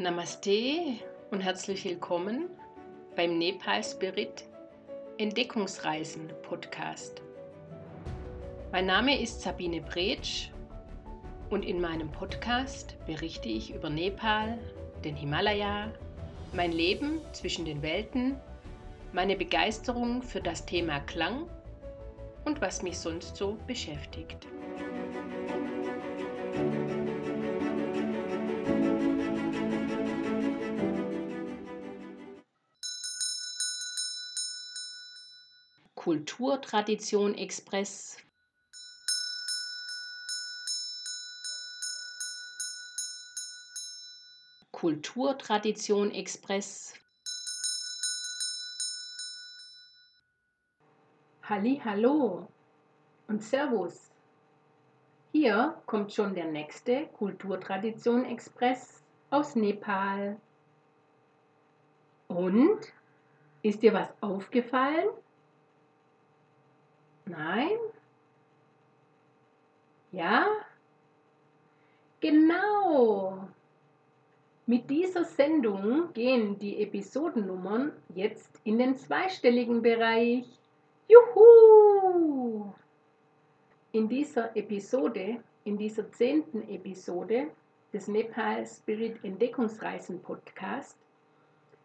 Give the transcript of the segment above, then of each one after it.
Namaste und herzlich willkommen beim Nepal Spirit Entdeckungsreisen Podcast. Mein Name ist Sabine Bretsch und in meinem Podcast berichte ich über Nepal, den Himalaya, mein Leben zwischen den Welten, meine Begeisterung für das Thema Klang und was mich sonst so beschäftigt. Kulturtradition Express. Kulturtradition Express. Halli, hallo und Servus. Hier kommt schon der nächste Kulturtradition Express aus Nepal. Und ist dir was aufgefallen? Nein? Ja? Genau. Mit dieser Sendung gehen die Episodennummern jetzt in den zweistelligen Bereich. Juhu! In dieser Episode, in dieser zehnten Episode des Nepal Spirit Entdeckungsreisen Podcast,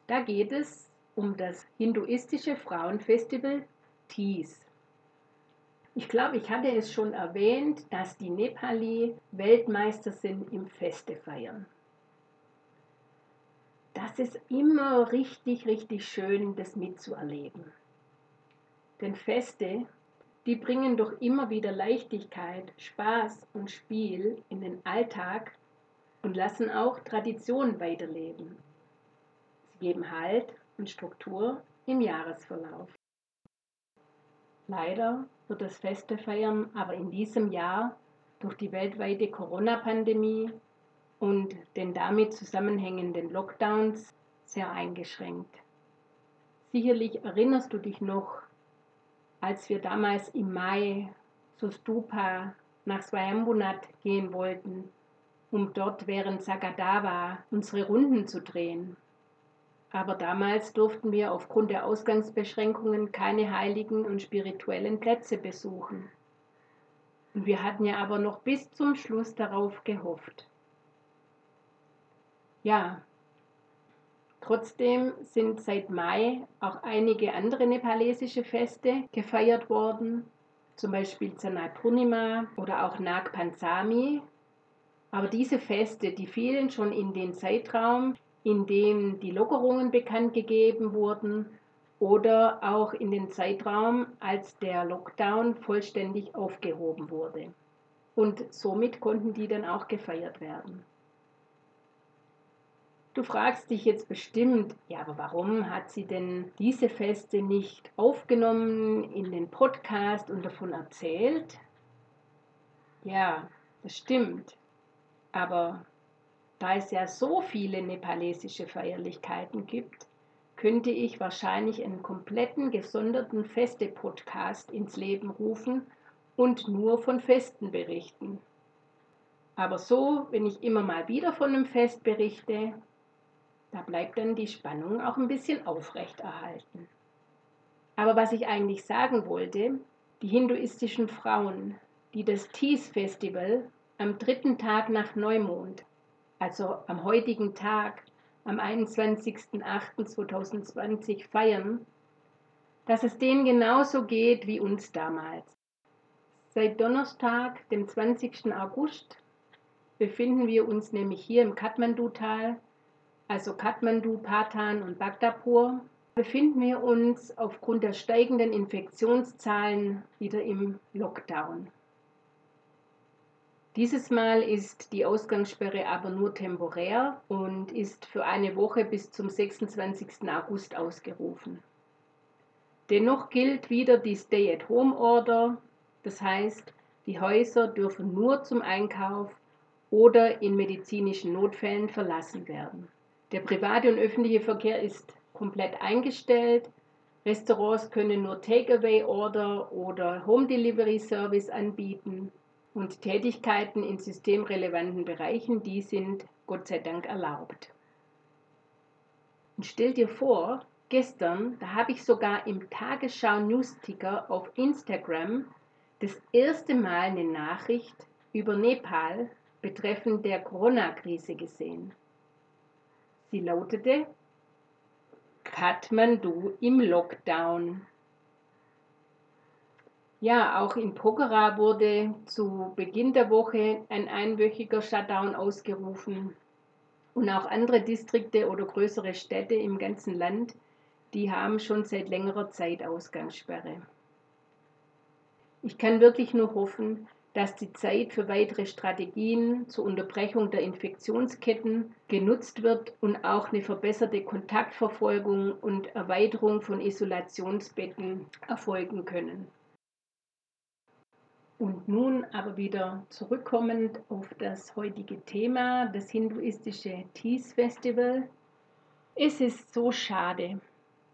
da geht es um das hinduistische Frauenfestival Tees. Ich glaube, ich hatte es schon erwähnt, dass die Nepali Weltmeister sind im Feste feiern. Das ist immer richtig, richtig schön, das mitzuerleben. Denn Feste, die bringen doch immer wieder Leichtigkeit, Spaß und Spiel in den Alltag und lassen auch Traditionen weiterleben. Sie geben Halt und Struktur im Jahresverlauf. Leider wird das Festefeiern aber in diesem Jahr durch die weltweite Corona-Pandemie und den damit zusammenhängenden Lockdowns sehr eingeschränkt. Sicherlich erinnerst du dich noch, als wir damals im Mai zu Stupa nach Swayambunat gehen wollten, um dort während Sagadava unsere Runden zu drehen. Aber damals durften wir aufgrund der Ausgangsbeschränkungen keine heiligen und spirituellen Plätze besuchen. Und wir hatten ja aber noch bis zum Schluss darauf gehofft. Ja, trotzdem sind seit Mai auch einige andere nepalesische Feste gefeiert worden, zum Beispiel Zanai Purnima oder auch Nag Pansami. Aber diese Feste, die fielen schon in den Zeitraum, in dem die Lockerungen bekannt gegeben wurden oder auch in den Zeitraum, als der Lockdown vollständig aufgehoben wurde. Und somit konnten die dann auch gefeiert werden. Du fragst dich jetzt bestimmt, ja, aber warum hat sie denn diese Feste nicht aufgenommen in den Podcast und davon erzählt? Ja, das stimmt. Aber da es ja so viele nepalesische Feierlichkeiten gibt, könnte ich wahrscheinlich einen kompletten gesonderten Feste-Podcast ins Leben rufen und nur von Festen berichten. Aber so, wenn ich immer mal wieder von einem Fest berichte, da bleibt dann die Spannung auch ein bisschen aufrechterhalten. Aber was ich eigentlich sagen wollte, die hinduistischen Frauen, die das Tees Festival am dritten Tag nach Neumond also am heutigen Tag, am 21.08.2020 feiern, dass es denen genauso geht wie uns damals. Seit Donnerstag, dem 20. August, befinden wir uns nämlich hier im Kathmandu-Tal, also Kathmandu, Patan und Bhaktapur, befinden wir uns aufgrund der steigenden Infektionszahlen wieder im Lockdown. Dieses Mal ist die Ausgangssperre aber nur temporär und ist für eine Woche bis zum 26. August ausgerufen. Dennoch gilt wieder die Stay-at-Home-Order, das heißt, die Häuser dürfen nur zum Einkauf oder in medizinischen Notfällen verlassen werden. Der private und öffentliche Verkehr ist komplett eingestellt. Restaurants können nur Takeaway-Order oder Home-Delivery-Service anbieten und Tätigkeiten in systemrelevanten Bereichen, die sind Gott sei Dank erlaubt. Und stell dir vor, gestern, da habe ich sogar im Tagesschau Newsticker auf Instagram das erste Mal eine Nachricht über Nepal betreffend der Corona-Krise gesehen. Sie lautete Kathmandu im Lockdown. Ja, auch in Pokhara wurde zu Beginn der Woche ein einwöchiger Shutdown ausgerufen. Und auch andere Distrikte oder größere Städte im ganzen Land, die haben schon seit längerer Zeit Ausgangssperre. Ich kann wirklich nur hoffen, dass die Zeit für weitere Strategien zur Unterbrechung der Infektionsketten genutzt wird und auch eine verbesserte Kontaktverfolgung und Erweiterung von Isolationsbetten erfolgen können. Und nun aber wieder zurückkommend auf das heutige Thema, das hinduistische Tees Festival. Es ist so schade,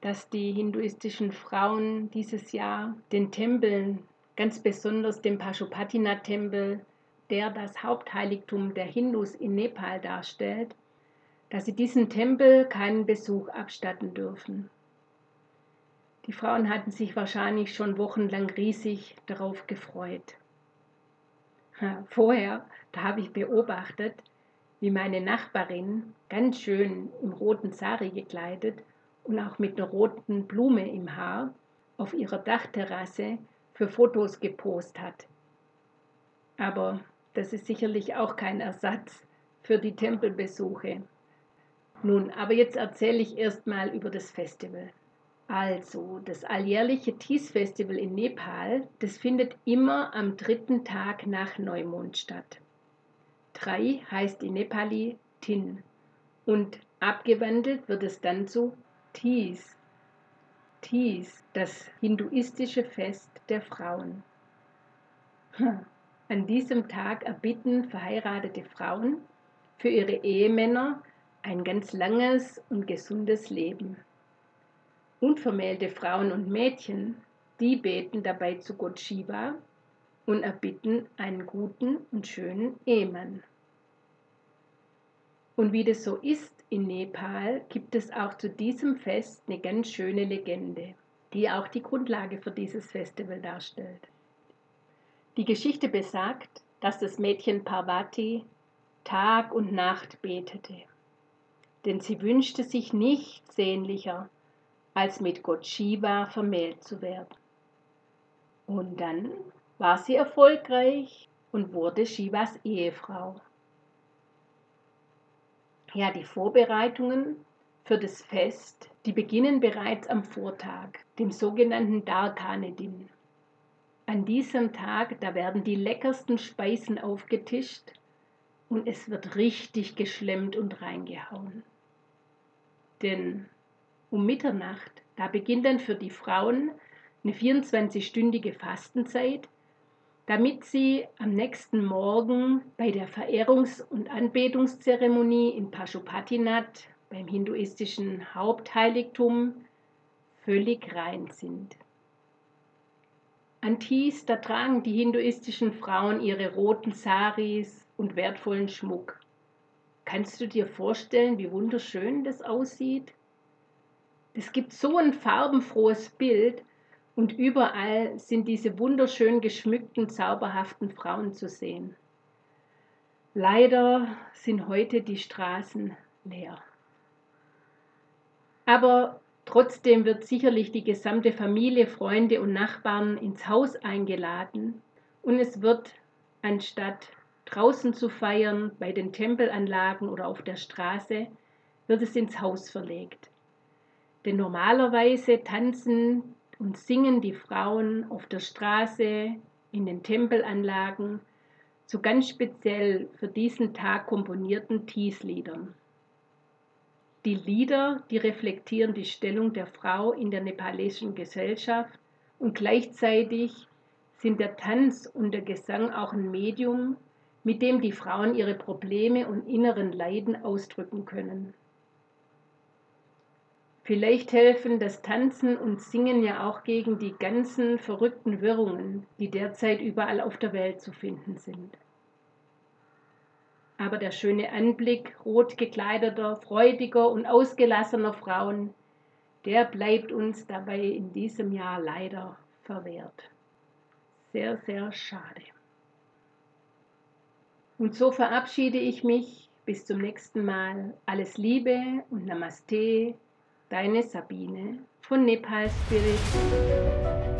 dass die hinduistischen Frauen dieses Jahr den Tempeln, ganz besonders dem Pashupatinath-Tempel, der das Hauptheiligtum der Hindus in Nepal darstellt, dass sie diesem Tempel keinen Besuch abstatten dürfen. Die Frauen hatten sich wahrscheinlich schon wochenlang riesig darauf gefreut. Vorher, da habe ich beobachtet, wie meine Nachbarin ganz schön im roten Sari gekleidet und auch mit einer roten Blume im Haar auf ihrer Dachterrasse für Fotos gepost hat. Aber das ist sicherlich auch kein Ersatz für die Tempelbesuche. Nun, aber jetzt erzähle ich erstmal über das Festival. Also, das alljährliche Tees Festival in Nepal, das findet immer am dritten Tag nach Neumond statt. Drei heißt in Nepali Tin und abgewandelt wird es dann zu Tees. Tees, das hinduistische Fest der Frauen. An diesem Tag erbitten verheiratete Frauen für ihre Ehemänner ein ganz langes und gesundes Leben. Unvermählte Frauen und Mädchen, die beten dabei zu Gott Shiva und erbitten einen guten und schönen Ehemann. Und wie das so ist in Nepal, gibt es auch zu diesem Fest eine ganz schöne Legende, die auch die Grundlage für dieses Festival darstellt. Die Geschichte besagt, dass das Mädchen Parvati Tag und Nacht betete, denn sie wünschte sich nichts sehnlicher, als mit Gott Shiva vermählt zu werden. Und dann war sie erfolgreich und wurde Shivas Ehefrau. Ja, die Vorbereitungen für das Fest, die beginnen bereits am Vortag, dem sogenannten Darkanedin. An diesem Tag, da werden die leckersten Speisen aufgetischt und es wird richtig geschlemmt und reingehauen. Denn um Mitternacht. Da beginnt dann für die Frauen eine 24-stündige Fastenzeit, damit sie am nächsten Morgen bei der Verehrungs- und Anbetungszeremonie in Pashupatinath, beim hinduistischen Hauptheiligtum, völlig rein sind. An Tis, da tragen die hinduistischen Frauen ihre roten Saris und wertvollen Schmuck. Kannst du dir vorstellen, wie wunderschön das aussieht? Es gibt so ein farbenfrohes Bild und überall sind diese wunderschön geschmückten, zauberhaften Frauen zu sehen. Leider sind heute die Straßen leer. Aber trotzdem wird sicherlich die gesamte Familie, Freunde und Nachbarn ins Haus eingeladen und es wird, anstatt draußen zu feiern, bei den Tempelanlagen oder auf der Straße, wird es ins Haus verlegt. Denn normalerweise tanzen und singen die Frauen auf der Straße, in den Tempelanlagen zu ganz speziell für diesen Tag komponierten Tees-Liedern. Die Lieder, die reflektieren die Stellung der Frau in der nepalesischen Gesellschaft und gleichzeitig sind der Tanz und der Gesang auch ein Medium, mit dem die Frauen ihre Probleme und inneren Leiden ausdrücken können. Vielleicht helfen das Tanzen und Singen ja auch gegen die ganzen verrückten Wirrungen, die derzeit überall auf der Welt zu finden sind. Aber der schöne Anblick rot gekleideter, freudiger und ausgelassener Frauen, der bleibt uns dabei in diesem Jahr leider verwehrt. Sehr, sehr schade. Und so verabschiede ich mich. Bis zum nächsten Mal. Alles Liebe und Namaste. Deine Sabine von Nepal Spirit.